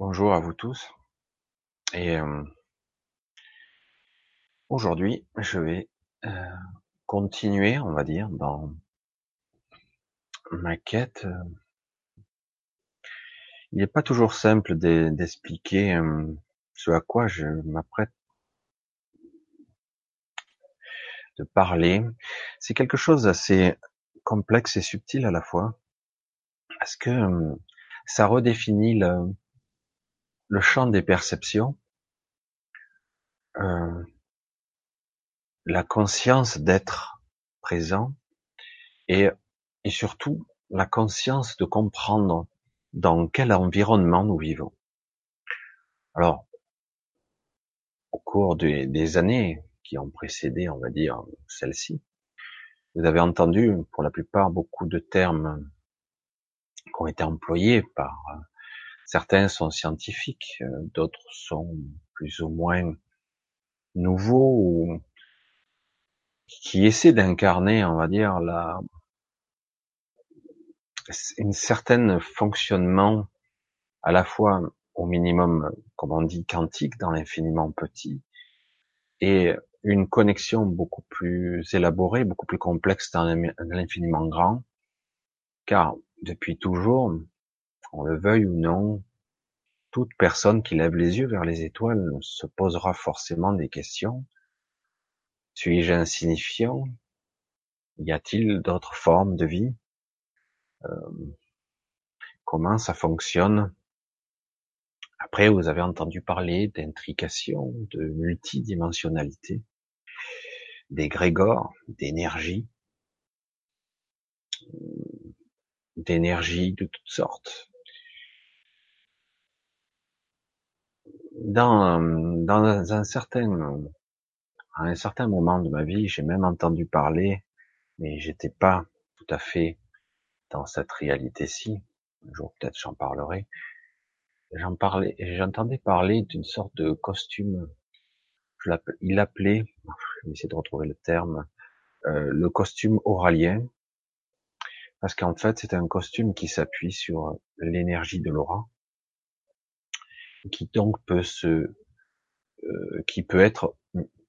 Bonjour à vous tous. Et aujourd'hui, je vais continuer, on va dire, dans ma quête. Il n'est pas toujours simple d'expliquer ce à quoi je m'apprête de parler. C'est quelque chose d'assez complexe et subtil à la fois, parce que ça redéfinit le, le champ des perceptions, euh, la conscience d'être présent et, et surtout la conscience de comprendre dans quel environnement nous vivons. Alors, au cours des, des années qui ont précédé, on va dire, celle-ci, vous avez entendu pour la plupart beaucoup de termes qui ont été employés par Certains sont scientifiques, euh, d'autres sont plus ou moins nouveaux ou qui essaient d'incarner, on va dire, la, une certaine fonctionnement à la fois au minimum, comme on dit, quantique dans l'infiniment petit et une connexion beaucoup plus élaborée, beaucoup plus complexe dans l'infiniment grand, car depuis toujours, on le veuille ou non, toute personne qui lève les yeux vers les étoiles se posera forcément des questions. Suis-je insignifiant? Y a-t-il d'autres formes de vie? Euh, Comment ça fonctionne? Après, vous avez entendu parler d'intrication, de multidimensionnalité, d'égrégore, d'énergie, d'énergie de toutes sortes. Dans, dans un certain, à un certain moment de ma vie, j'ai même entendu parler, mais j'étais pas tout à fait dans cette réalité-ci. Un jour peut-être j'en parlerai. J'en parlais, j'entendais parler d'une sorte de costume. Il l'appelait, je vais essayer de retrouver le terme, euh, le costume oralien, parce qu'en fait c'est un costume qui s'appuie sur l'énergie de l'aura qui donc peut se, euh, qui peut être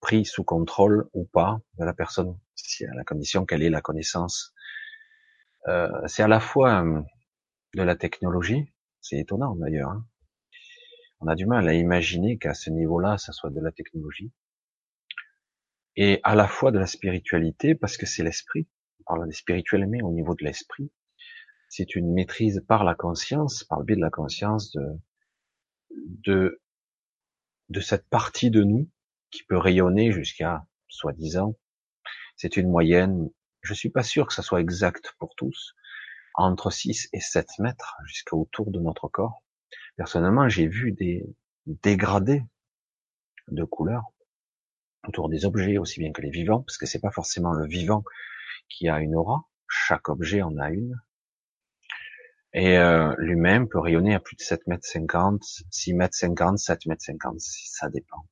pris sous contrôle ou pas de la personne, si à la condition qu'elle ait la connaissance. Euh, c'est à la fois euh, de la technologie, c'est étonnant d'ailleurs. Hein. On a du mal à imaginer qu'à ce niveau-là, ça soit de la technologie, et à la fois de la spiritualité, parce que c'est l'esprit. On parle des spirituels, mais au niveau de l'esprit, c'est une maîtrise par la conscience, par le biais de la conscience de, de, de cette partie de nous qui peut rayonner jusqu'à, soi-disant, c'est une moyenne, je suis pas sûr que ça soit exact pour tous, entre 6 et 7 mètres jusqu'à autour de notre corps. Personnellement, j'ai vu des dégradés de couleurs autour des objets aussi bien que les vivants, parce que c'est pas forcément le vivant qui a une aura, chaque objet en a une, et euh, lui-même peut rayonner à plus de 7 mètres 50, 6 mètres 50, 7 mètres 50, ça dépend.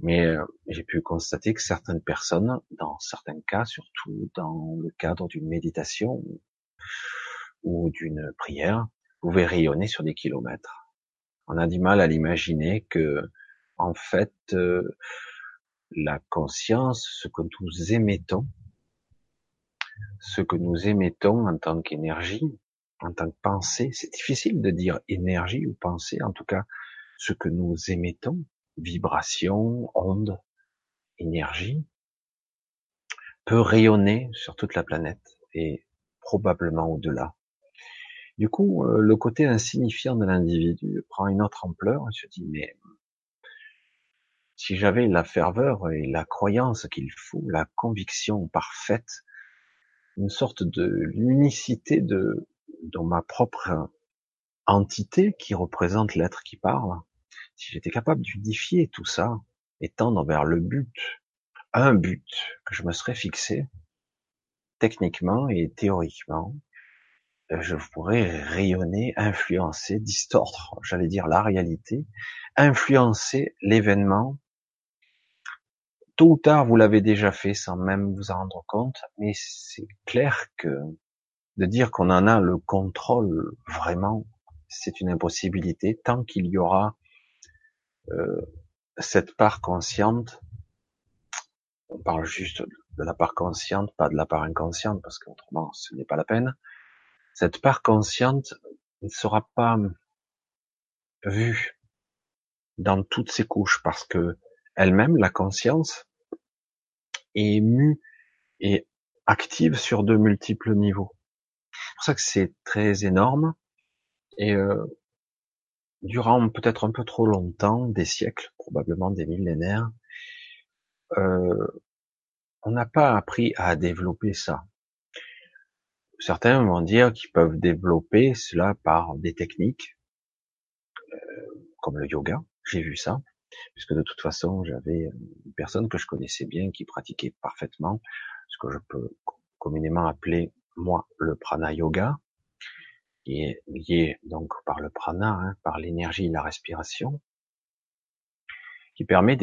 Mais euh, j'ai pu constater que certaines personnes, dans certains cas, surtout dans le cadre d'une méditation ou d'une prière, pouvaient rayonner sur des kilomètres. On a du mal à l'imaginer que, en fait, euh, la conscience, ce que nous émettons, ce que nous émettons en tant qu'énergie, en tant que pensée, c'est difficile de dire énergie ou pensée, en tout cas ce que nous émettons, vibration, onde, énergie, peut rayonner sur toute la planète et probablement au-delà. Du coup, euh, le côté insignifiant de l'individu prend une autre ampleur et se dit, mais si j'avais la ferveur et la croyance qu'il faut, la conviction parfaite, une sorte de l'unicité de dans ma propre entité qui représente l'être qui parle, si j'étais capable d'unifier tout ça et tendre vers le but, un but que je me serais fixé, techniquement et théoriquement, euh, je pourrais rayonner, influencer, distordre, j'allais dire la réalité, influencer l'événement. Tôt ou tard, vous l'avez déjà fait sans même vous en rendre compte, mais c'est clair que de dire qu'on en a le contrôle vraiment, c'est une impossibilité tant qu'il y aura euh, cette part consciente. On parle juste de la part consciente, pas de la part inconsciente, parce qu'autrement, ce n'est pas la peine. Cette part consciente ne sera pas vue dans toutes ses couches, parce que elle-même, la conscience, est mue et active sur de multiples niveaux. C'est pour ça que c'est très énorme et euh, durant peut-être un peu trop longtemps, des siècles, probablement des millénaires, euh, on n'a pas appris à développer ça. Certains vont dire qu'ils peuvent développer cela par des techniques, euh, comme le yoga. J'ai vu ça, puisque de toute façon, j'avais une personne que je connaissais bien qui pratiquait parfaitement ce que je peux communément appeler moi le prana yoga, qui est lié donc par le prana, hein, par l'énergie et la respiration, qui permet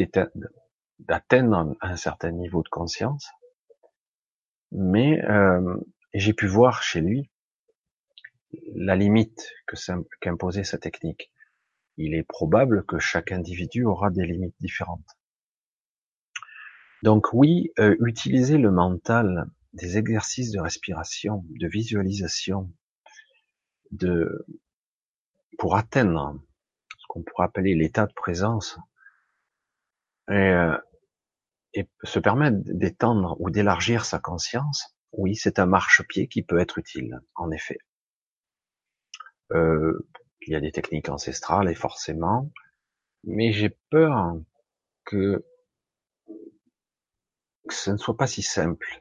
d'atteindre un certain niveau de conscience. Mais euh, j'ai pu voir chez lui la limite que qu'imposait sa technique. Il est probable que chaque individu aura des limites différentes. Donc oui, euh, utiliser le mental, des exercices de respiration, de visualisation, de pour atteindre ce qu'on pourrait appeler l'état de présence et, euh, et se permettre d'étendre ou d'élargir sa conscience, oui, c'est un marchepied qui peut être utile, en effet. Euh, il y a des techniques ancestrales et forcément, mais j'ai peur que ce ne soit pas si simple.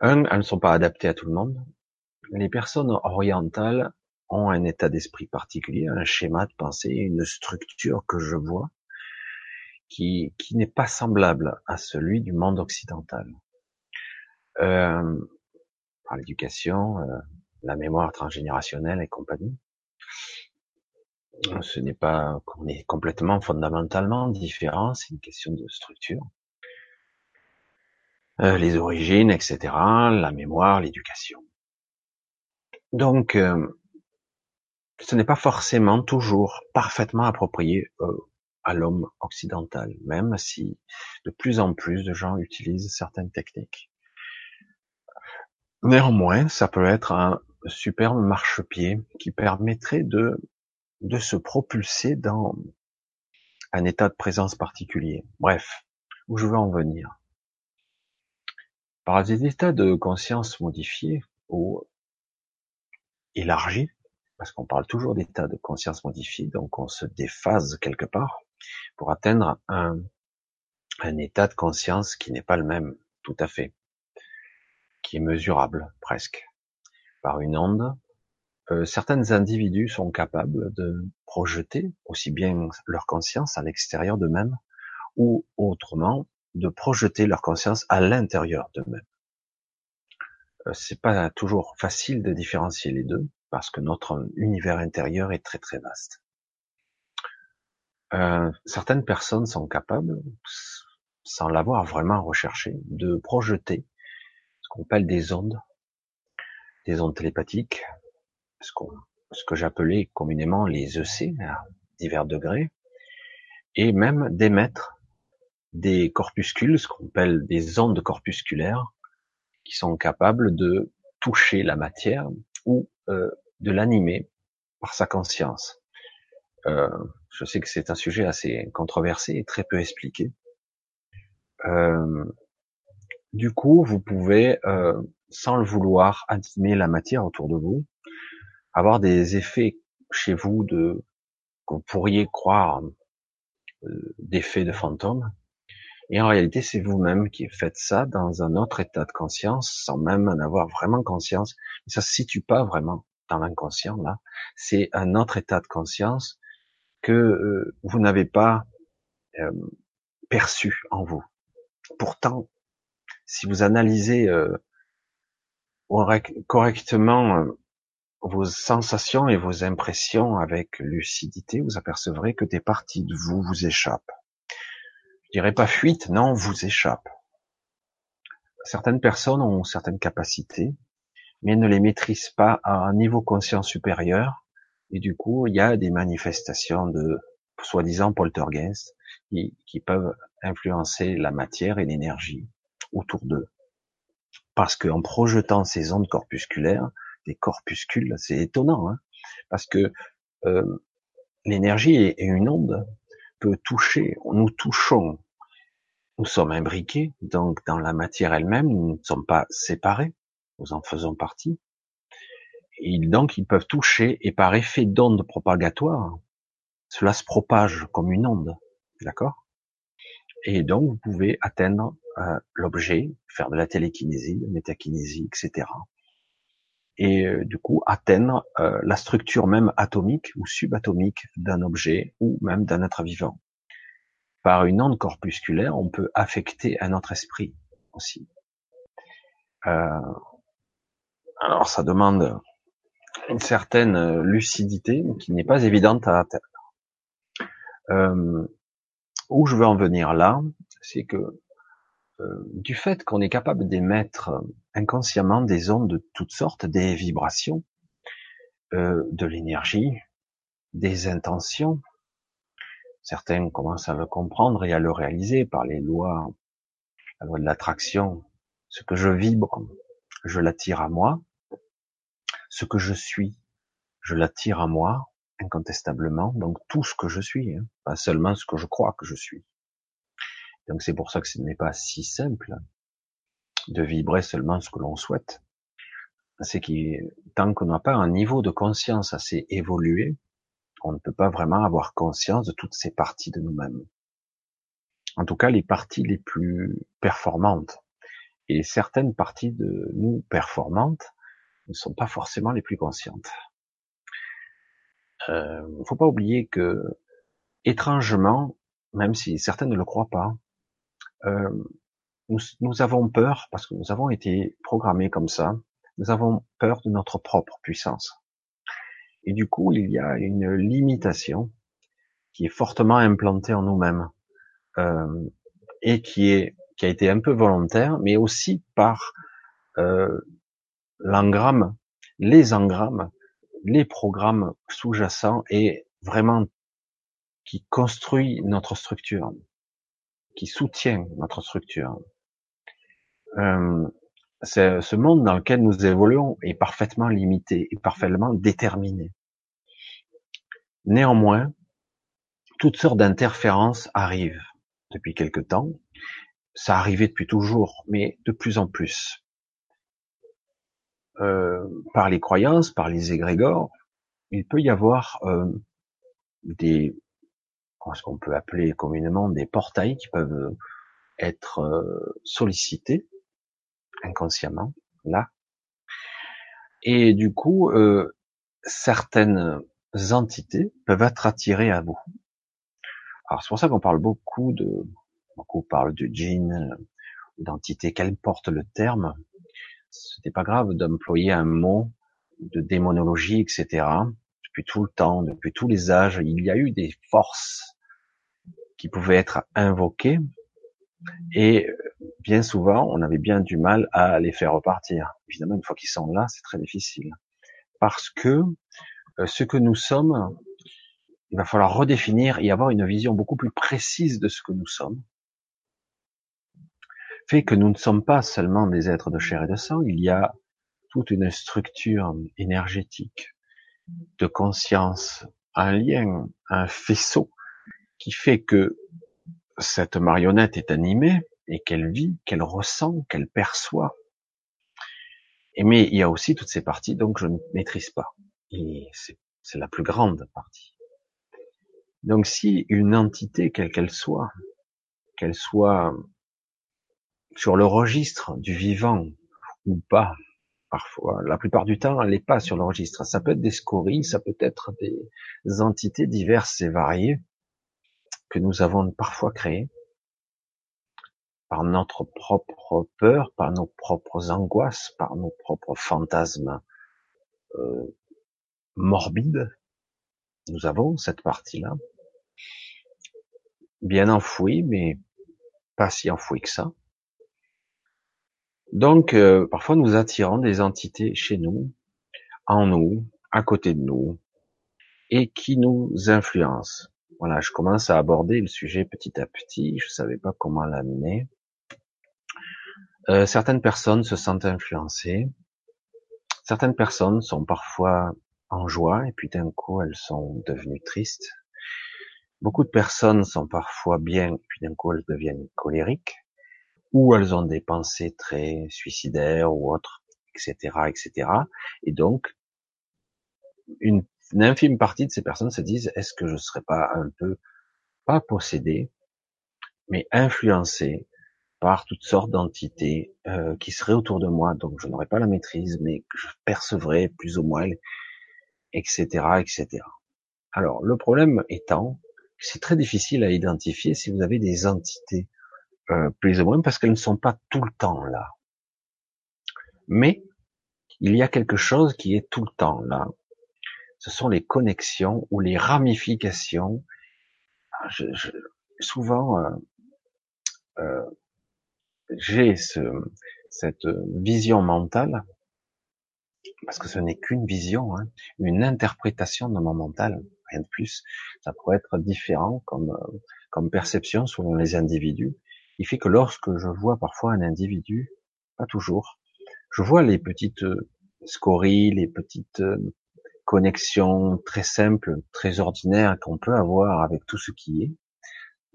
Un, elles ne sont pas adaptées à tout le monde. Les personnes orientales ont un état d'esprit particulier, un schéma de pensée, une structure que je vois qui, qui n'est pas semblable à celui du monde occidental. Euh, par l'éducation, euh, la mémoire transgénérationnelle et compagnie. Ce n'est pas qu'on est complètement fondamentalement différent, c'est une question de structure. Euh, les origines, etc., la mémoire, l'éducation. Donc, euh, ce n'est pas forcément toujours parfaitement approprié euh, à l'homme occidental, même si de plus en plus de gens utilisent certaines techniques. Néanmoins, ça peut être un superbe marchepied qui permettrait de, de se propulser dans un état de présence particulier. Bref, où je veux en venir par des états de conscience modifiés ou élargis, parce qu'on parle toujours d'états de conscience modifiés, donc on se déphase quelque part pour atteindre un, un état de conscience qui n'est pas le même tout à fait, qui est mesurable presque par une onde. Euh, certains individus sont capables de projeter aussi bien leur conscience à l'extérieur d'eux-mêmes ou autrement de projeter leur conscience à l'intérieur d'eux-mêmes. Euh, c'est pas toujours facile de différencier les deux parce que notre univers intérieur est très très vaste. Euh, certaines personnes sont capables, sans l'avoir vraiment recherché, de projeter ce qu'on appelle des ondes, des ondes télépathiques, ce, ce que j'appelais communément les EC à divers degrés, et même d'émettre des corpuscules, ce qu'on appelle des ondes corpusculaires, qui sont capables de toucher la matière ou euh, de l'animer par sa conscience. Euh, je sais que c'est un sujet assez controversé et très peu expliqué. Euh, du coup, vous pouvez, sans le vouloir, animer la matière autour de vous, avoir des effets chez vous de qu'on pourriez croire d'effets de fantômes, et en réalité, c'est vous-même qui faites ça dans un autre état de conscience, sans même en avoir vraiment conscience. Ça se situe pas vraiment dans l'inconscient, là. C'est un autre état de conscience que euh, vous n'avez pas euh, perçu en vous. Pourtant, si vous analysez euh, correctement vos sensations et vos impressions avec lucidité, vous apercevrez que des parties de vous vous échappent dirais pas fuite, non, vous échappe. Certaines personnes ont certaines capacités, mais ne les maîtrisent pas à un niveau conscient supérieur Et du coup, il y a des manifestations de soi-disant poltergeist qui, peuvent influencer la matière et l'énergie autour d'eux. Parce qu'en projetant ces ondes corpusculaires, des corpuscules, c'est étonnant, hein parce que euh, l'énergie est une onde peut toucher, nous touchons, nous sommes imbriqués, donc dans la matière elle-même, nous ne sommes pas séparés, nous en faisons partie. Et donc ils peuvent toucher et par effet d'onde propagatoire, cela se propage comme une onde, d'accord? Et donc vous pouvez atteindre euh, l'objet, faire de la télékinésie, de la métakinésie, etc et euh, du coup atteindre euh, la structure même atomique ou subatomique d'un objet ou même d'un être vivant. Par une onde corpusculaire, on peut affecter un autre esprit aussi. Euh, alors ça demande une certaine lucidité qui n'est pas évidente à atteindre. Euh, où je veux en venir là, c'est que euh, du fait qu'on est capable d'émettre inconsciemment des ondes de toutes sortes, des vibrations, euh, de l'énergie, des intentions, certains commencent à le comprendre et à le réaliser par les lois, la loi de l'attraction. Ce que je vibre, je l'attire à moi. Ce que je suis, je l'attire à moi, incontestablement. Donc tout ce que je suis, hein, pas seulement ce que je crois que je suis. Donc c'est pour ça que ce n'est pas si simple de vibrer seulement ce que l'on souhaite. C'est que tant qu'on n'a pas un niveau de conscience assez évolué, on ne peut pas vraiment avoir conscience de toutes ces parties de nous-mêmes. En tout cas, les parties les plus performantes. Et certaines parties de nous performantes ne sont pas forcément les plus conscientes. Il euh, faut pas oublier que, étrangement, même si certains ne le croient pas, euh, nous, avons peur parce que nous avons été programmés comme ça. Nous avons peur de notre propre puissance. Et du coup, il y a une limitation qui est fortement implantée en nous-mêmes euh, et qui est qui a été un peu volontaire, mais aussi par euh, l'engramme, les engrammes, les programmes sous-jacents et vraiment qui construit notre structure qui soutient notre structure. Euh, ce monde dans lequel nous évoluons est parfaitement limité et parfaitement déterminé. Néanmoins, toutes sortes d'interférences arrivent depuis quelque temps. Ça arrivait depuis toujours, mais de plus en plus. Euh, par les croyances, par les égrégores, il peut y avoir euh, des ce qu'on peut appeler communément des portails qui peuvent être euh, sollicités inconsciemment là. Et du coup, euh, certaines entités peuvent être attirées à vous. Alors c'est pour ça qu'on parle beaucoup de, beaucoup parlent du djinn, d'entité, qu'elle porte le terme. Ce n'est pas grave d'employer un mot de démonologie, etc. Depuis tout le temps, depuis tous les âges, il y a eu des forces qui pouvaient être invoqués et bien souvent on avait bien du mal à les faire repartir. Évidemment, une fois qu'ils sont là, c'est très difficile parce que euh, ce que nous sommes, il va falloir redéfinir et avoir une vision beaucoup plus précise de ce que nous sommes. Fait que nous ne sommes pas seulement des êtres de chair et de sang, il y a toute une structure énergétique de conscience, un lien, un faisceau qui fait que cette marionnette est animée et qu'elle vit, qu'elle ressent, qu'elle perçoit. Et mais il y a aussi toutes ces parties donc je ne maîtrise pas. C'est la plus grande partie. Donc si une entité, quelle qu'elle soit, qu'elle soit sur le registre du vivant ou pas, parfois, la plupart du temps, elle n'est pas sur le registre. Ça peut être des scories, ça peut être des entités diverses et variées, que nous avons parfois créé par notre propre peur, par nos propres angoisses, par nos propres fantasmes euh, morbides. Nous avons cette partie-là, bien enfouie, mais pas si enfouie que ça. Donc, euh, parfois, nous attirons des entités chez nous, en nous, à côté de nous, et qui nous influence. Voilà, je commence à aborder le sujet petit à petit. Je savais pas comment l'amener. Euh, certaines personnes se sentent influencées. Certaines personnes sont parfois en joie et puis d'un coup elles sont devenues tristes. Beaucoup de personnes sont parfois bien et puis d'un coup elles deviennent colériques ou elles ont des pensées très suicidaires ou autres, etc., etc. Et donc une, infime partie de ces personnes se disent est-ce que je ne serais pas un peu pas possédé, mais influencé par toutes sortes d'entités euh, qui seraient autour de moi, donc je n'aurais pas la maîtrise, mais je percevrais plus ou moins, etc., etc. Alors le problème étant c'est très difficile à identifier si vous avez des entités euh, plus ou moins parce qu'elles ne sont pas tout le temps là. Mais il y a quelque chose qui est tout le temps là. Ce sont les connexions ou les ramifications. Je, souvent, euh, euh, j'ai ce, cette vision mentale, parce que ce n'est qu'une vision, hein, une interprétation de mon mental, rien de plus. Ça pourrait être différent comme, comme perception selon les individus. Il fait que lorsque je vois parfois un individu, pas toujours, je vois les petites scories, les petites connexions très simples, très ordinaires qu'on peut avoir avec tout ce qui est.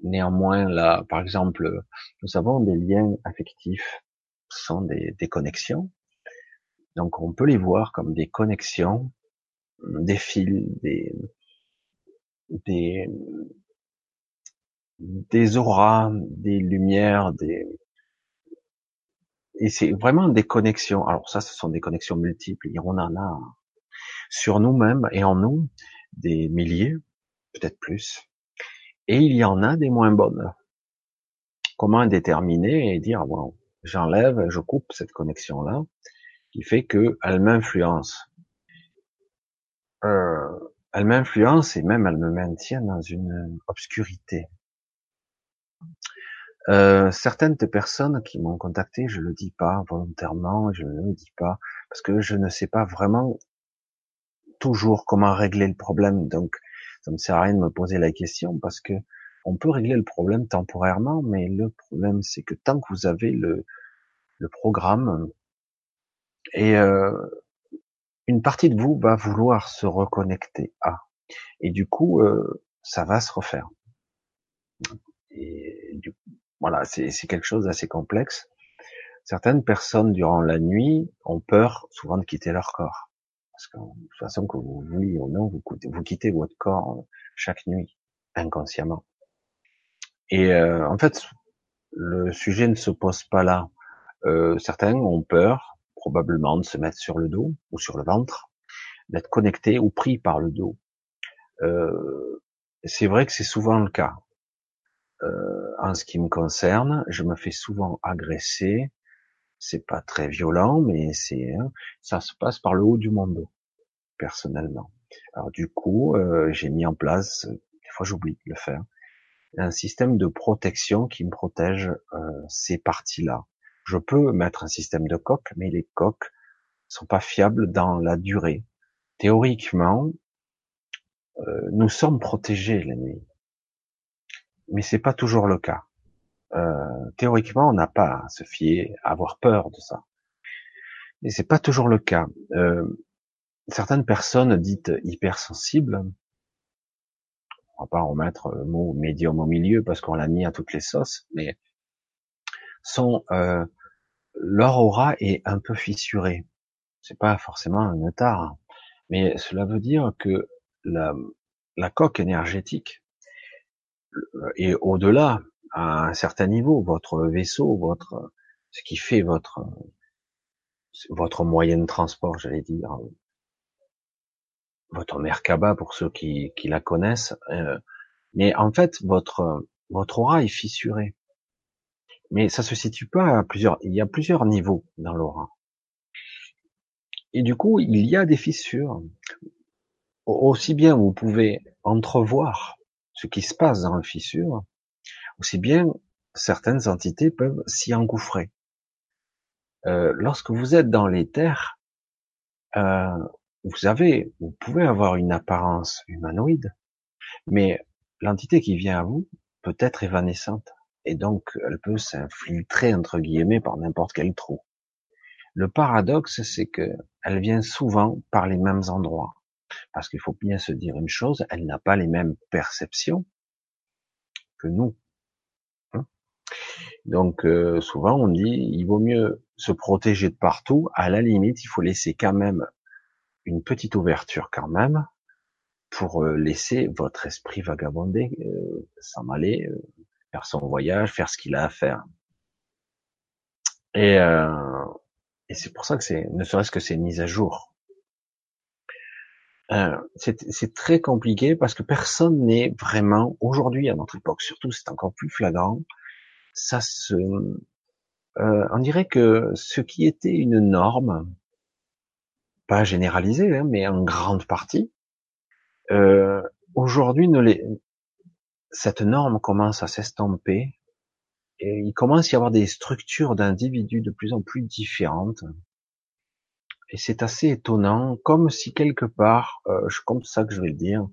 Néanmoins, là, par exemple, nous avons des liens affectifs, ce sont des, des connexions. Donc, on peut les voir comme des connexions, des fils, des, des, des auras, des lumières, des, et c'est vraiment des connexions. Alors ça, ce sont des connexions multiples. On en a sur nous-mêmes et en nous des milliers, peut-être plus. Et il y en a des moins bonnes. Comment déterminer et dire, bon, j'enlève, je coupe cette connexion-là, qui fait que elle m'influence. Euh, elle m'influence et même elle me maintient dans une obscurité. Euh, certaines personnes qui m'ont contacté, je le dis pas volontairement, je ne le dis pas parce que je ne sais pas vraiment toujours comment régler le problème. Donc, ça me sert à rien de me poser la question parce que on peut régler le problème temporairement, mais le problème c'est que tant que vous avez le, le programme et euh, une partie de vous va vouloir se reconnecter à, et du coup euh, ça va se refaire. Et du, voilà, c'est quelque chose d'assez complexe. Certaines personnes durant la nuit ont peur souvent de quitter leur corps. Parce que de toute façon, que vous vouliez ou non, vous, quittez votre corps euh, chaque nuit, inconsciemment. Et euh, en fait, le sujet ne se pose pas là. Euh, certains ont peur, probablement, de se mettre sur le dos ou sur le ventre, d'être connectés ou pris par le dos. Euh, c'est vrai que c'est souvent le cas. Euh, en ce qui me concerne, je me fais souvent agresser c'est pas très violent, mais c'est hein, ça se passe par le haut du monde, personnellement. Alors du coup, euh, j'ai mis en place, des fois j'oublie de le faire, un système de protection qui me protège euh, ces parties-là. Je peux mettre un système de coques, mais les coques sont pas fiables dans la durée. Théoriquement, euh, nous sommes protégés la nuit, mais c'est pas toujours le cas. Euh, théoriquement, on n'a pas à se fier, à avoir peur de ça. Et c'est pas toujours le cas. Euh, certaines personnes dites hypersensibles, on va pas remettre le mot médium au milieu parce qu'on l'a mis à toutes les sauces, mais sont euh, leur aura est un peu fissurée. C'est pas forcément un tard, mais cela veut dire que la, la coque énergétique est au-delà à un certain niveau, votre vaisseau, votre ce qui fait votre votre moyen de transport, j'allais dire, votre Merkaba pour ceux qui, qui la connaissent. Euh, mais en fait, votre votre aura est fissurée. Mais ça se situe pas à plusieurs. Il y a plusieurs niveaux dans l'aura. Et du coup, il y a des fissures. Aussi bien vous pouvez entrevoir ce qui se passe dans la fissure, aussi bien certaines entités peuvent s'y engouffrer. Euh, lorsque vous êtes dans les terres, euh, vous avez, vous pouvez avoir une apparence humanoïde, mais l'entité qui vient à vous peut être évanescente. Et donc, elle peut s'infiltrer, entre guillemets, par n'importe quel trou. Le paradoxe, c'est que elle vient souvent par les mêmes endroits. Parce qu'il faut bien se dire une chose, elle n'a pas les mêmes perceptions que nous. Donc euh, souvent on dit il vaut mieux se protéger de partout. À la limite, il faut laisser quand même une petite ouverture quand même pour euh, laisser votre esprit vagabonder, euh, s'en aller, euh, faire son voyage, faire ce qu'il a à faire. Et, et c'est pour ça que c'est, ne serait-ce que c'est une mise à jour. c'est très compliqué parce que personne n'est vraiment, aujourd'hui à notre époque surtout, c'est encore plus flagrant, ça se, on dirait que ce qui était une norme, pas généralisée, hein, mais en grande partie, euh, aujourd'hui, cette norme commence à s'estomper et il commence à y avoir des structures d'individus de plus en plus différentes. Et c'est assez étonnant, comme si quelque part, euh, comme ça que je vais le dire,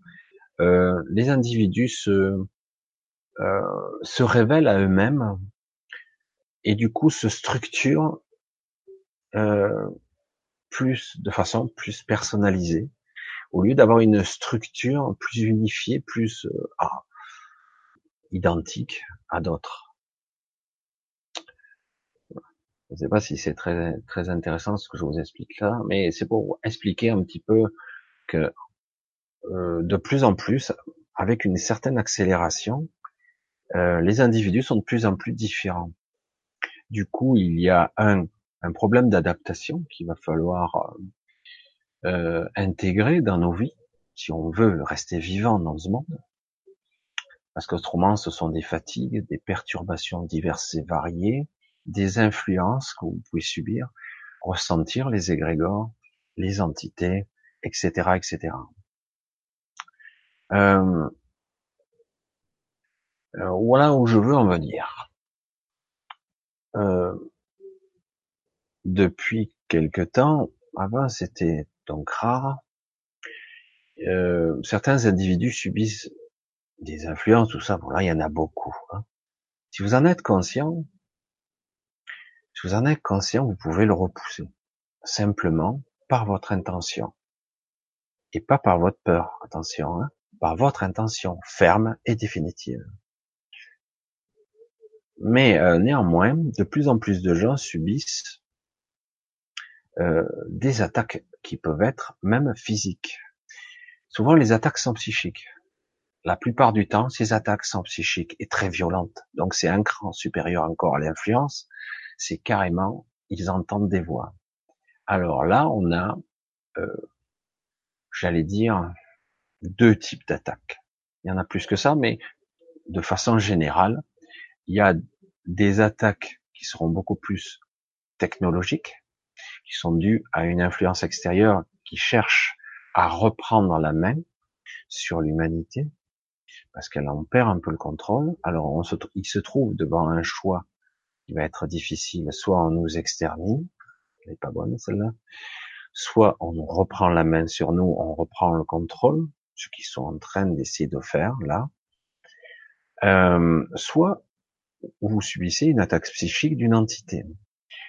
euh, les individus se, euh, se révèlent à eux-mêmes et du coup se structurent euh, plus de façon plus personnalisée au lieu d'avoir une structure plus unifiée, plus euh, ah, identique à d'autres. Je ne sais pas si c'est très très intéressant ce que je vous explique là, mais c'est pour expliquer un petit peu que euh, de plus en plus, avec une certaine accélération, euh, les individus sont de plus en plus différents. Du coup, il y a un, un problème d'adaptation qu'il va falloir euh, intégrer dans nos vies, si on veut rester vivant dans ce monde. Parce qu'autrement, ce sont des fatigues, des perturbations diverses et variées, des influences que vous pouvez subir, ressentir les égrégores, les entités, etc., etc. Euh, euh, voilà où je veux en venir. Euh, depuis quelque temps, avant c'était donc rare. Euh, certains individus subissent des influences, tout ça. Bon il y en a beaucoup. Hein. Si vous en êtes conscient, si vous en êtes conscient, vous pouvez le repousser simplement par votre intention et pas par votre peur. Attention, hein, par votre intention ferme et définitive. Mais euh, néanmoins, de plus en plus de gens subissent euh, des attaques qui peuvent être même physiques. Souvent, les attaques sont psychiques. La plupart du temps, ces attaques sont psychiques et très violentes. Donc, c'est un cran supérieur encore à l'influence. C'est carrément, ils entendent des voix. Alors là, on a, euh, j'allais dire, deux types d'attaques. Il y en a plus que ça, mais de façon générale, il y a des attaques qui seront beaucoup plus technologiques, qui sont dus à une influence extérieure qui cherche à reprendre la main sur l'humanité, parce qu'elle en perd un peu le contrôle. Alors on se, il se trouve devant un choix qui va être difficile, soit on nous extermine, elle n'est pas bonne celle-là, soit on reprend la main sur nous, on reprend le contrôle, ce qu'ils sont en train d'essayer de faire là, euh, soit vous subissez une attaque psychique d'une entité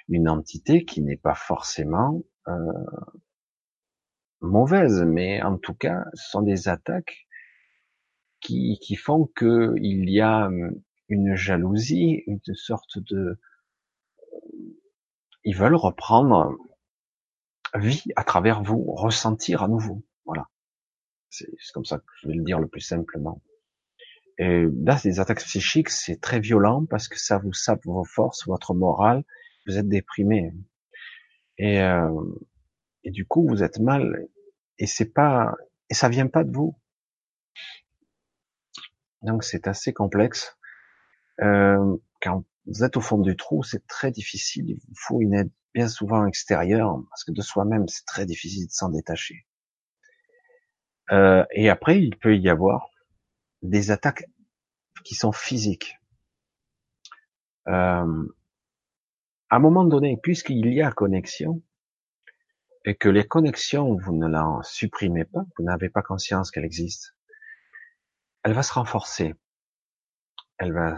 une entité qui n'est pas forcément euh, mauvaise, mais en tout cas, ce sont des attaques qui, qui font que il y a euh, une jalousie, une sorte de, ils veulent reprendre vie à travers vous, ressentir à nouveau. Voilà. C'est comme ça que je vais le dire le plus simplement. Et là, ces attaques psychiques, c'est très violent parce que ça vous sape vos forces, votre morale, vous êtes déprimé et euh, et du coup vous êtes mal et c'est pas et ça vient pas de vous. Donc c'est assez complexe. Euh, quand vous êtes au fond du trou, c'est très difficile. Il faut une aide bien souvent extérieure parce que de soi-même c'est très difficile de s'en détacher. Euh, et après il peut y avoir des attaques qui sont physiques. Euh, à un moment donné, puisqu'il y a connexion, et que les connexions, vous ne la supprimez pas, vous n'avez pas conscience qu'elle existe, elle va se renforcer. Elle va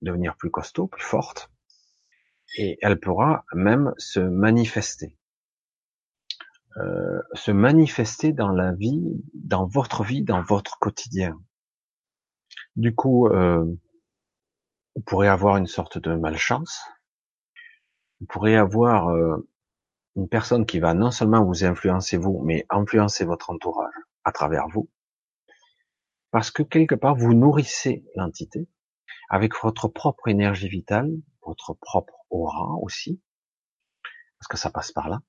devenir plus costaud, plus forte, et elle pourra même se manifester. Euh, se manifester dans la vie, dans votre vie, dans votre quotidien. Du coup, euh, vous pourrez avoir une sorte de malchance. Vous pourrez avoir euh, une personne qui va non seulement vous influencer vous, mais influencer votre entourage à travers vous. Parce que quelque part, vous nourrissez l'entité avec votre propre énergie vitale, votre propre aura aussi, parce que ça passe par là.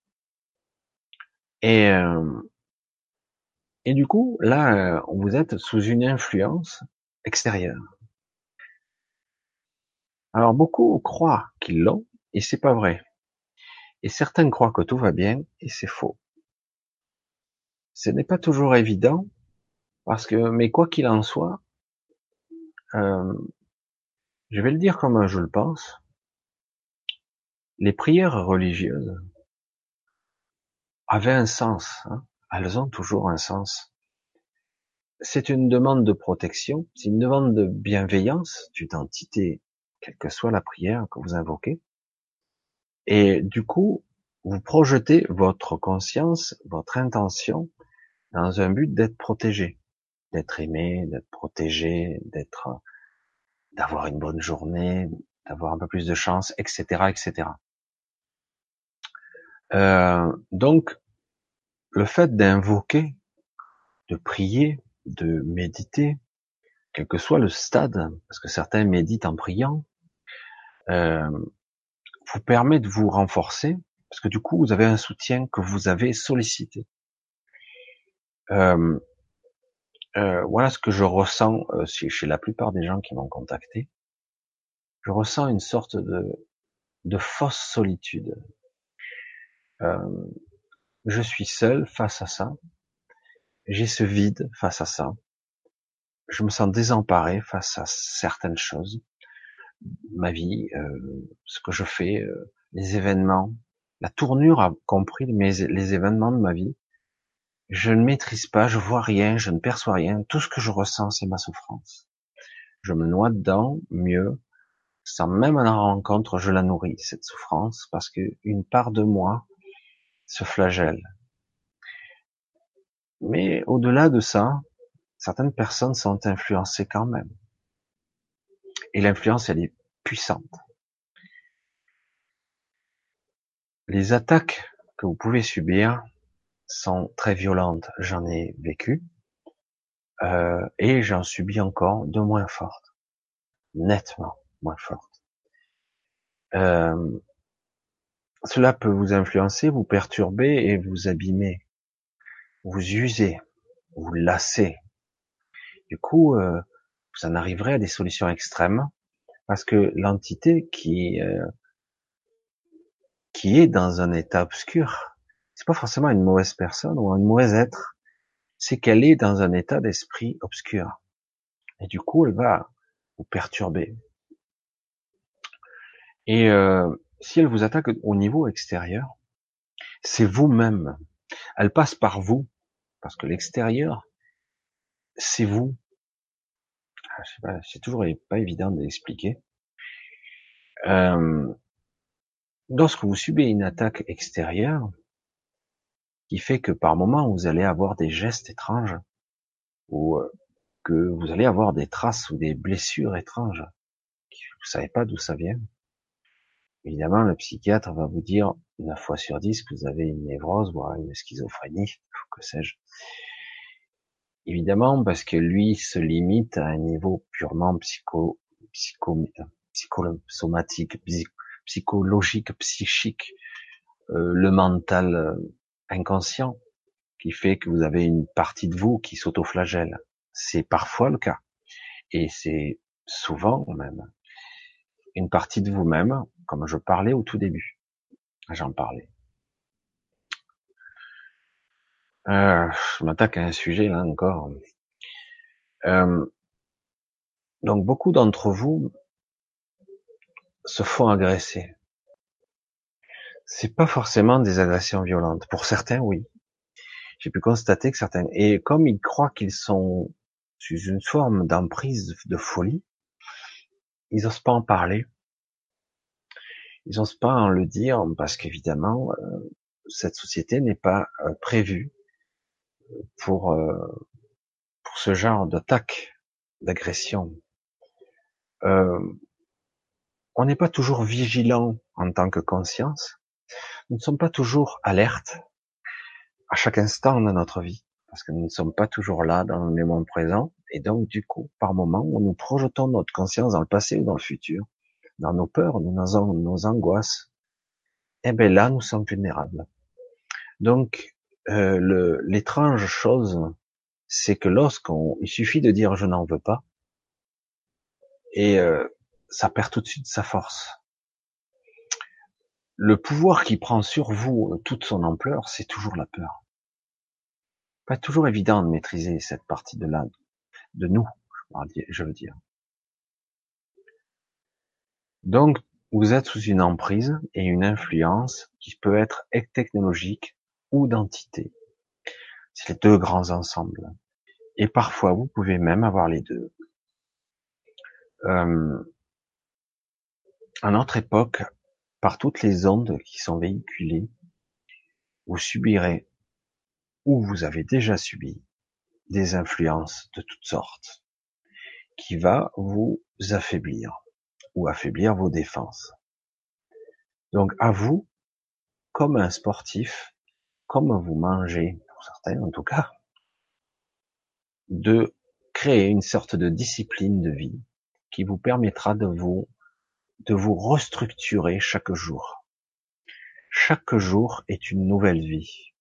Et, euh, et du coup, là, vous êtes sous une influence Alors beaucoup croient qu'ils l'ont, et c'est pas vrai. Et certains croient que tout va bien, et c'est faux. Ce n'est pas toujours évident, parce que, mais quoi qu'il en soit, euh, je vais le dire comme je le pense, les prières religieuses avaient un sens. Hein. Elles ont toujours un sens. C'est une demande de protection, c'est une demande de bienveillance, d'identité, quelle que soit la prière que vous invoquez. Et du coup, vous projetez votre conscience, votre intention dans un but d'être protégé, d'être aimé, d'être protégé, d'être, d'avoir une bonne journée, d'avoir un peu plus de chance, etc., etc. Euh, donc, le fait d'invoquer, de prier, de méditer, quel que soit le stade, parce que certains méditent en priant, euh, vous permet de vous renforcer, parce que du coup, vous avez un soutien que vous avez sollicité. Euh, euh, voilà ce que je ressens chez la plupart des gens qui m'ont contacté. Je ressens une sorte de, de fausse solitude. Je suis seul face à ça. J'ai ce vide face à ça. Je me sens désemparé face à certaines choses. Ma vie, euh, ce que je fais, euh, les événements, la tournure a compris les événements de ma vie. Je ne maîtrise pas, je vois rien, je ne perçois rien. Tout ce que je ressens, c'est ma souffrance. Je me noie dedans, mieux, sans même en rencontre, je la nourris, cette souffrance, parce que une part de moi se flagelle. Mais au-delà de ça, certaines personnes sont influencées quand même. Et l'influence, elle est puissante. Les attaques que vous pouvez subir sont très violentes. J'en ai vécu. Euh, et j'en subis encore de moins fortes. Nettement moins fortes. Euh, cela peut vous influencer, vous perturber et vous abîmer, vous user, vous lasser. Du coup, euh, vous en arriverez à des solutions extrêmes parce que l'entité qui euh, qui est dans un état obscur, c'est pas forcément une mauvaise personne ou un mauvais être, c'est qu'elle est dans un état d'esprit obscur. Et du coup, elle va vous perturber. Et euh, si elle vous attaque au niveau extérieur, c'est vous-même. Elle passe par vous, parce que l'extérieur, c'est vous. Ah, c'est toujours pas évident d'expliquer. Euh, lorsque vous subissez une attaque extérieure, qui fait que par moment vous allez avoir des gestes étranges, ou euh, que vous allez avoir des traces ou des blessures étranges, vous savez pas d'où ça vient, Évidemment, le psychiatre va vous dire 9 fois sur 10 que vous avez une névrose, voire une schizophrénie, que sais-je. Évidemment, parce que lui se limite à un niveau purement psycho, psycho, psychosomatique, psychologique, psychique, euh, le mental euh, inconscient, qui fait que vous avez une partie de vous qui s'autoflagelle. C'est parfois le cas. Et c'est souvent même une partie de vous-même, comme je parlais au tout début. J'en parlais. Euh, je m'attaque à un sujet là encore. Euh, donc beaucoup d'entre vous se font agresser. C'est pas forcément des agressions violentes. Pour certains, oui. J'ai pu constater que certains, et comme ils croient qu'ils sont sous une forme d'emprise de folie, ils osent pas en parler. Ils osent pas en le dire parce qu'évidemment, euh, cette société n'est pas euh, prévue pour euh, pour ce genre d'attaque, d'agression. on n'est pas toujours vigilant en tant que conscience. Nous ne sommes pas toujours alertes à chaque instant de notre vie parce que nous ne sommes pas toujours là dans le moment présent et donc du coup, par moment, nous projetons notre conscience dans le passé ou dans le futur, dans nos peurs, dans nos angoisses. Eh bien là, nous sommes vulnérables. Donc, euh, l'étrange chose, c'est que lorsqu'on, il suffit de dire je n'en veux pas, et euh, ça perd tout de suite sa force. Le pouvoir qui prend sur vous toute son ampleur, c'est toujours la peur. Pas toujours évident de maîtriser cette partie de là, de nous, je veux dire. Donc, vous êtes sous une emprise et une influence qui peut être technologique ou d'entité. C'est les deux grands ensembles. Et parfois, vous pouvez même avoir les deux. Euh, à notre époque, par toutes les ondes qui sont véhiculées, vous subirez ou vous avez déjà subi des influences de toutes sortes qui va vous affaiblir ou affaiblir vos défenses. Donc à vous, comme un sportif, comme vous mangez, pour certains en tout cas, de créer une sorte de discipline de vie qui vous permettra de vous de vous restructurer chaque jour. Chaque jour est une nouvelle vie.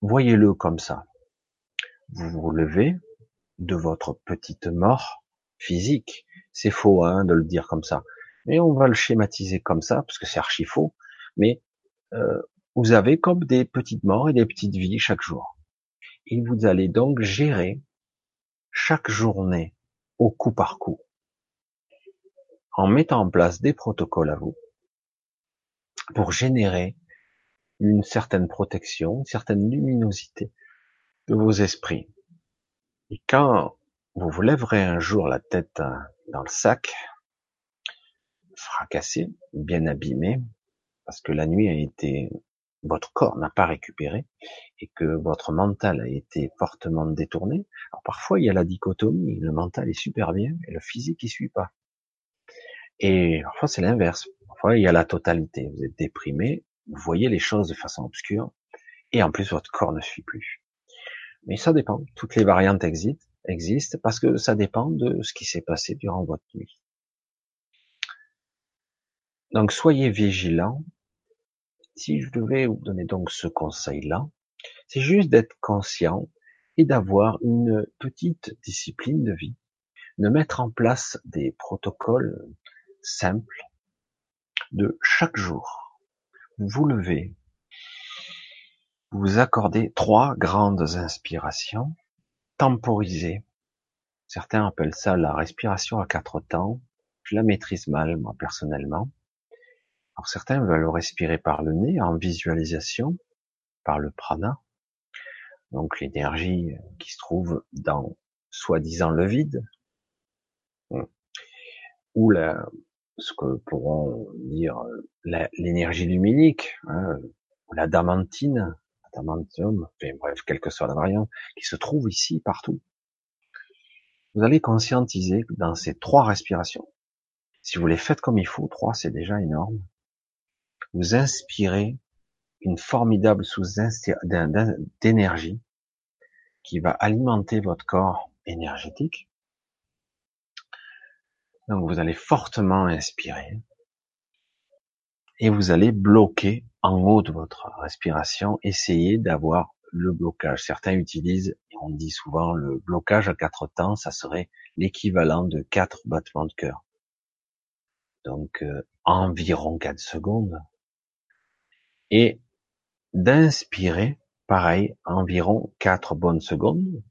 Voyez-le comme ça. Vous vous levez de votre petite mort physique. C'est faux hein, de le dire comme ça. Mais on va le schématiser comme ça, parce que c'est archi faux. Mais euh, vous avez comme des petites morts et des petites vies chaque jour. Et vous allez donc gérer chaque journée au coup par coup en mettant en place des protocoles à vous pour générer une certaine protection, une certaine luminosité de vos esprits. Et quand vous vous lèverez un jour la tête dans le sac, fracassé, bien abîmé, parce que la nuit a été, votre corps n'a pas récupéré, et que votre mental a été fortement détourné. Alors parfois il y a la dichotomie, le mental est super bien, et le physique il suit pas. Et parfois c'est l'inverse. Parfois il y a la totalité. Vous êtes déprimé, vous voyez les choses de façon obscure, et en plus votre corps ne suit plus. Mais ça dépend. Toutes les variantes existent, existent parce que ça dépend de ce qui s'est passé durant votre nuit. Donc soyez vigilants. Si je devais vous donner donc ce conseil-là, c'est juste d'être conscient et d'avoir une petite discipline de vie, de mettre en place des protocoles simple de chaque jour. Vous vous levez, vous accordez trois grandes inspirations, temporisées. Certains appellent ça la respiration à quatre temps. Je la maîtrise mal, moi, personnellement. Alors certains veulent respirer par le nez, en visualisation, par le prana. Donc l'énergie qui se trouve dans soi-disant le vide, ou la, ce que pourront dire l'énergie luminique, hein, l'adamantine, adamantium, enfin bref, quelle que soit la variante, qui se trouve ici, partout. Vous allez conscientiser dans ces trois respirations. Si vous les faites comme il faut, trois, c'est déjà énorme. Vous inspirez une formidable source d'énergie qui va alimenter votre corps énergétique donc vous allez fortement inspirer et vous allez bloquer en haut de votre respiration, essayer d'avoir le blocage. Certains utilisent, on dit souvent le blocage à quatre temps, ça serait l'équivalent de quatre battements de cœur. Donc euh, environ quatre secondes. Et d'inspirer, pareil, environ quatre bonnes secondes.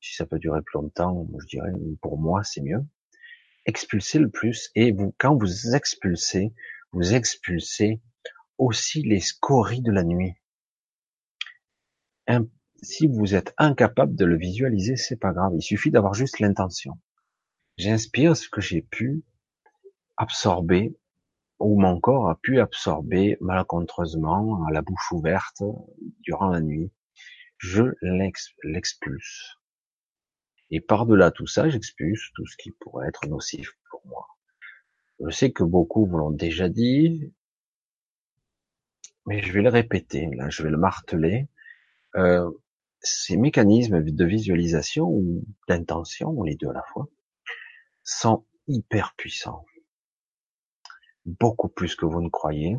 Si ça peut durer plus longtemps, je dirais, pour moi, c'est mieux expulsez le plus et vous, quand vous expulsez, vous expulsez aussi les scories de la nuit. si vous êtes incapable de le visualiser, c'est pas grave. Il suffit d'avoir juste l'intention. J'inspire ce que j'ai pu absorber ou mon corps a pu absorber malencontreusement à la bouche ouverte durant la nuit. Je l'expulse. Et par-delà tout ça, j'expulse tout ce qui pourrait être nocif pour moi. Je sais que beaucoup vous l'ont déjà dit, mais je vais le répéter, là, je vais le marteler. Euh, ces mécanismes de visualisation ou d'intention, les deux à la fois, sont hyper puissants. Beaucoup plus que vous ne croyez.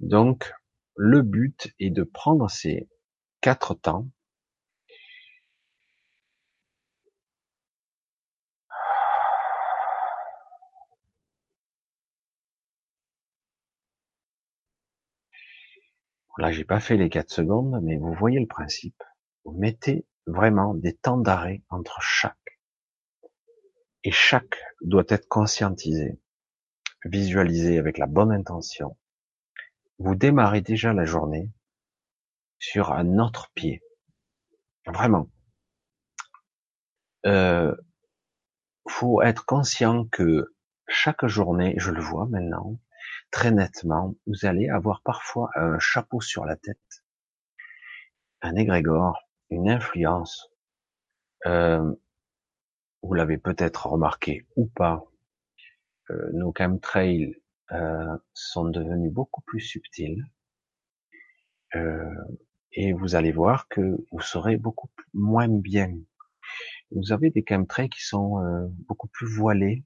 Donc, le but est de prendre ces quatre temps Là, j'ai pas fait les quatre secondes, mais vous voyez le principe. Vous mettez vraiment des temps d'arrêt entre chaque. Et chaque doit être conscientisé, visualisé avec la bonne intention. Vous démarrez déjà la journée sur un autre pied. Vraiment. Euh, faut être conscient que chaque journée, je le vois maintenant, très nettement, vous allez avoir parfois un chapeau sur la tête, un égrégore, une influence. Euh, vous l'avez peut-être remarqué ou pas, euh, nos chemtrails euh, sont devenus beaucoup plus subtils. Euh, et vous allez voir que vous serez beaucoup moins bien. Vous avez des chemtrails qui sont euh, beaucoup plus voilés,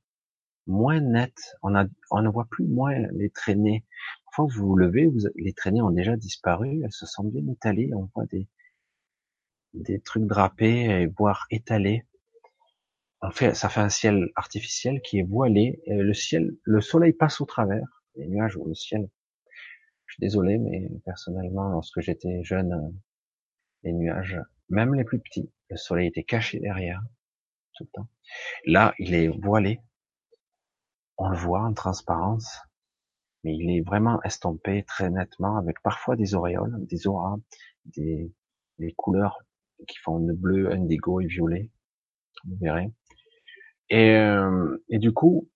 moins net. On, a, on ne voit plus moins les traînées. Parfois, vous vous levez, les traînées ont déjà disparu, elles se sont bien étalées. On voit des, des trucs drapés, et voire étalés. En fait, ça fait un ciel artificiel qui est voilé. Et le ciel, le soleil passe au travers. Les nuages ou le ciel. Je suis désolé, mais personnellement, lorsque j'étais jeune, les nuages, même les plus petits, le soleil était caché derrière tout le temps. Là, il est voilé on le voit en transparence, mais il est vraiment estompé très nettement avec parfois des auréoles, des auras, des, couleurs qui font le bleu, indigo et violet. Vous verrez. Et, euh, et du coup,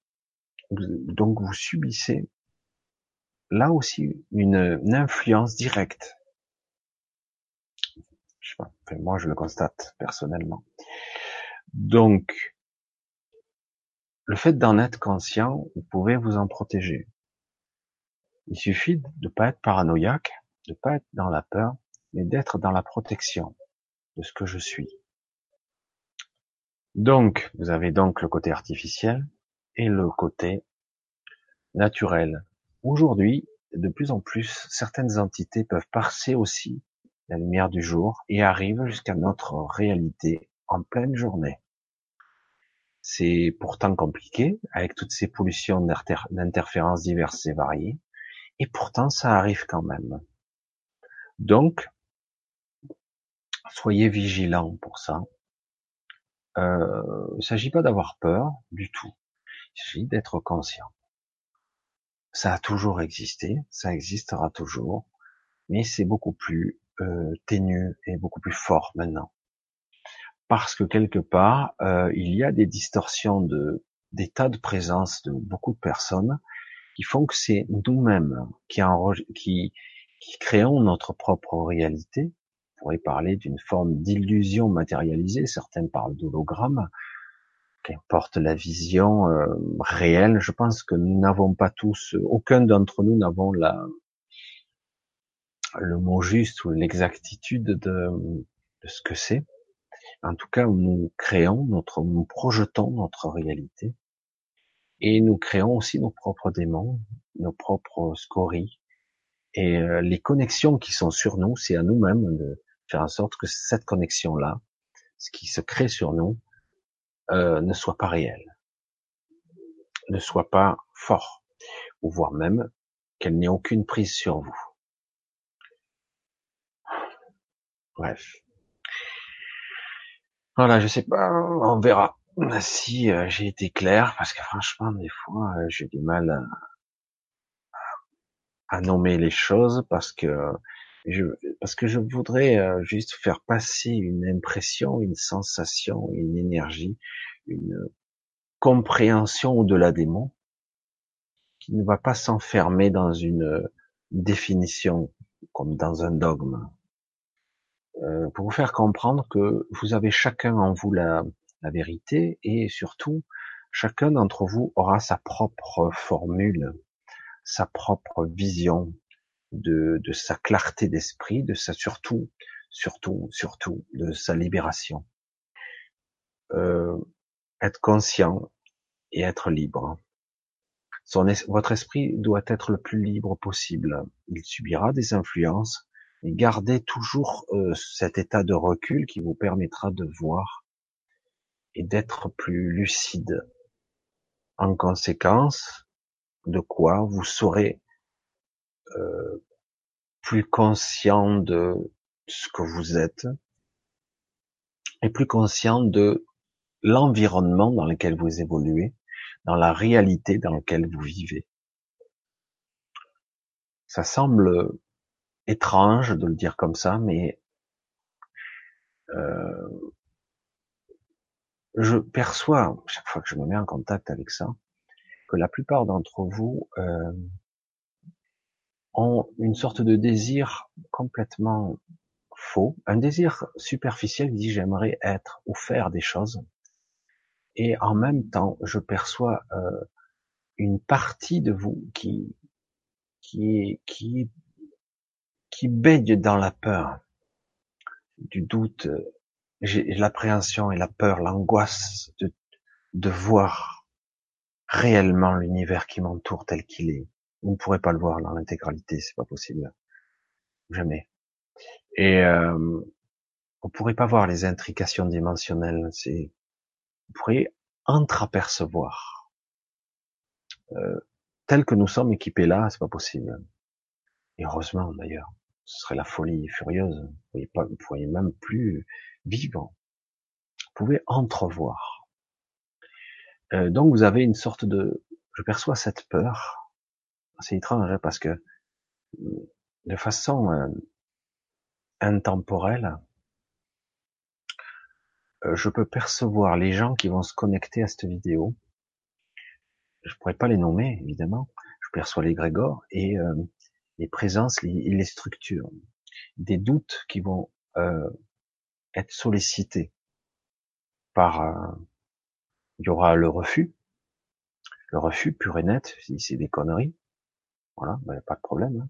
donc vous subissez là aussi une, influence directe. Moi je le constate personnellement. Donc, le fait d'en être conscient, vous pouvez vous en protéger. Il suffit de ne pas être paranoïaque, de ne pas être dans la peur, mais d'être dans la protection de ce que je suis. Donc, vous avez donc le côté artificiel et le côté naturel. Aujourd'hui, de plus en plus, certaines entités peuvent passer aussi la lumière du jour et arrivent jusqu'à notre réalité en pleine journée. C'est pourtant compliqué, avec toutes ces pollutions d'interférences diverses et variées, et pourtant ça arrive quand même. Donc, soyez vigilants pour ça. Euh, il ne s'agit pas d'avoir peur du tout. Il s'agit d'être conscient. Ça a toujours existé, ça existera toujours, mais c'est beaucoup plus euh, ténu et beaucoup plus fort maintenant parce que quelque part, euh, il y a des distorsions de d'état de présence de beaucoup de personnes qui font que c'est nous-mêmes qui, qui, qui créons notre propre réalité. On pourrait parler d'une forme d'illusion matérialisée, certains parlent d'hologramme, qu'importe la vision euh, réelle, je pense que nous n'avons pas tous, aucun d'entre nous n'avons la le mot juste ou l'exactitude de, de ce que c'est. En tout cas, nous créons notre, nous projetons notre réalité et nous créons aussi nos propres démons, nos propres scories et euh, les connexions qui sont sur nous, c'est à nous-mêmes de faire en sorte que cette connexion-là, ce qui se crée sur nous, euh, ne soit pas réel, ne soit pas fort, ou voire même qu'elle n'ait aucune prise sur vous. Bref. Voilà, je sais pas, on verra si euh, j'ai été clair, parce que franchement, des fois, euh, j'ai du mal à, nommer les choses parce que je, parce que je voudrais euh, juste faire passer une impression, une sensation, une énergie, une compréhension au-delà des mots, qui ne va pas s'enfermer dans une définition comme dans un dogme. Euh, pour vous faire comprendre que vous avez chacun en vous la, la vérité et surtout chacun d'entre vous aura sa propre formule, sa propre vision de, de sa clarté d'esprit, de sa surtout, surtout, surtout de sa libération. Euh, être conscient et être libre. Son votre esprit doit être le plus libre possible. Il subira des influences, gardez toujours euh, cet état de recul qui vous permettra de voir et d'être plus lucide. En conséquence, de quoi vous serez euh, plus conscient de ce que vous êtes et plus conscient de l'environnement dans lequel vous évoluez, dans la réalité dans laquelle vous vivez. Ça semble étrange de le dire comme ça, mais euh, je perçois, chaque fois que je me mets en contact avec ça, que la plupart d'entre vous euh, ont une sorte de désir complètement faux, un désir superficiel qui dit j'aimerais être ou faire des choses, et en même temps je perçois euh, une partie de vous qui qui qui qui baigne dans la peur, du doute, l'appréhension et la peur, l'angoisse de, de voir réellement l'univers qui m'entoure tel qu'il est. Vous ne pourrez pas le voir dans l'intégralité, c'est pas possible. Jamais. Et euh, vous pourrez pas voir les intrications dimensionnelles. C'est, vous pourrez entreapercevoir. Euh, tel que nous sommes équipés là, c'est pas possible. Et heureusement d'ailleurs, ce serait la folie furieuse. Vous pourriez pas, pourriez même plus vivre. Vous pouvez entrevoir. Euh, donc vous avez une sorte de, je perçois cette peur. C'est étrange hein, parce que de façon euh, intemporelle, euh, je peux percevoir les gens qui vont se connecter à cette vidéo. Je pourrais pas les nommer évidemment. Je perçois les grégores et les présences, les, les, structures, des doutes qui vont euh, être sollicités par. Euh, il y aura le refus, le refus pur et net, si c'est des conneries, voilà, ben, pas de problème. Hein.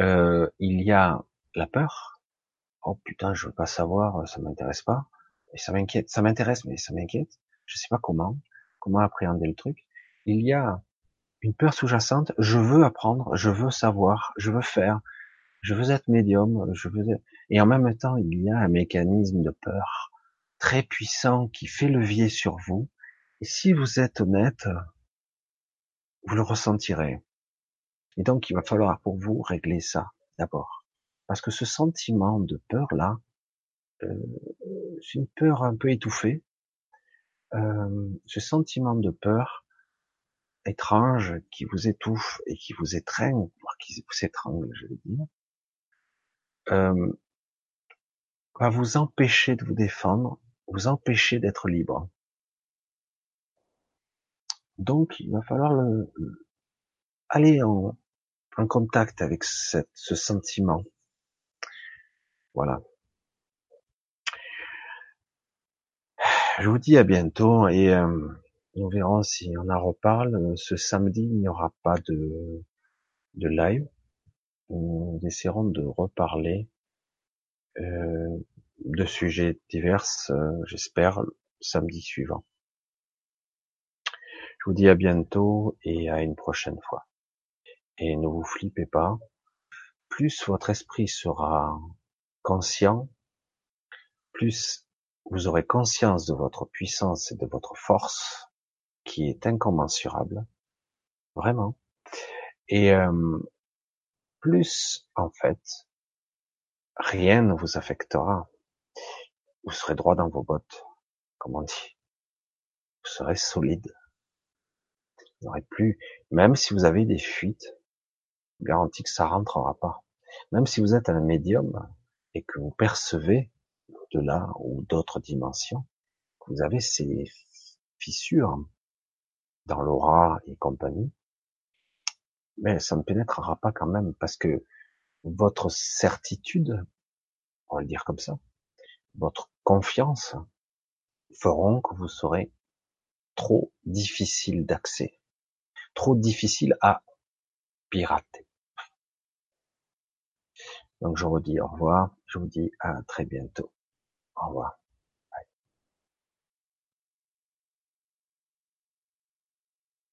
Euh, il y a la peur. Oh putain, je veux pas savoir, ça m'intéresse pas. Et ça m'inquiète, ça m'intéresse, mais ça m'inquiète. Je sais pas comment, comment appréhender le truc. Il y a une peur sous-jacente. Je veux apprendre, je veux savoir, je veux faire, je veux être médium, je veux. Et en même temps, il y a un mécanisme de peur très puissant qui fait levier sur vous. Et si vous êtes honnête, vous le ressentirez. Et donc, il va falloir pour vous régler ça d'abord. Parce que ce sentiment de peur là, euh, c'est une peur un peu étouffée. Euh, ce sentiment de peur étrange qui vous étouffe et qui vous étreigne, voire qui vous étrangle, je vais dire, euh, va vous empêcher de vous défendre, vous empêcher d'être libre. Donc, il va falloir le, aller en, en, contact avec cette, ce sentiment. Voilà. Je vous dis à bientôt et euh, nous verrons si on en reparle. Ce samedi, il n'y aura pas de, de live. Nous essaierons de reparler euh, de sujets divers, euh, j'espère, samedi suivant. Je vous dis à bientôt et à une prochaine fois. Et ne vous flippez pas. Plus votre esprit sera conscient, plus vous aurez conscience de votre puissance et de votre force qui est incommensurable, vraiment. Et euh, plus, en fait, rien ne vous affectera. Vous serez droit dans vos bottes, comme on dit. Vous serez solide. Vous n'aurez plus, même si vous avez des fuites, garantie que ça rentrera pas. Même si vous êtes un médium et que vous percevez de là ou d'autres dimensions, vous avez ces fissures dans l'aura et compagnie, mais ça ne pénétrera pas quand même parce que votre certitude, on va le dire comme ça, votre confiance feront que vous serez trop difficile d'accès, trop difficile à pirater. Donc je vous dis au revoir, je vous dis à très bientôt. Au revoir.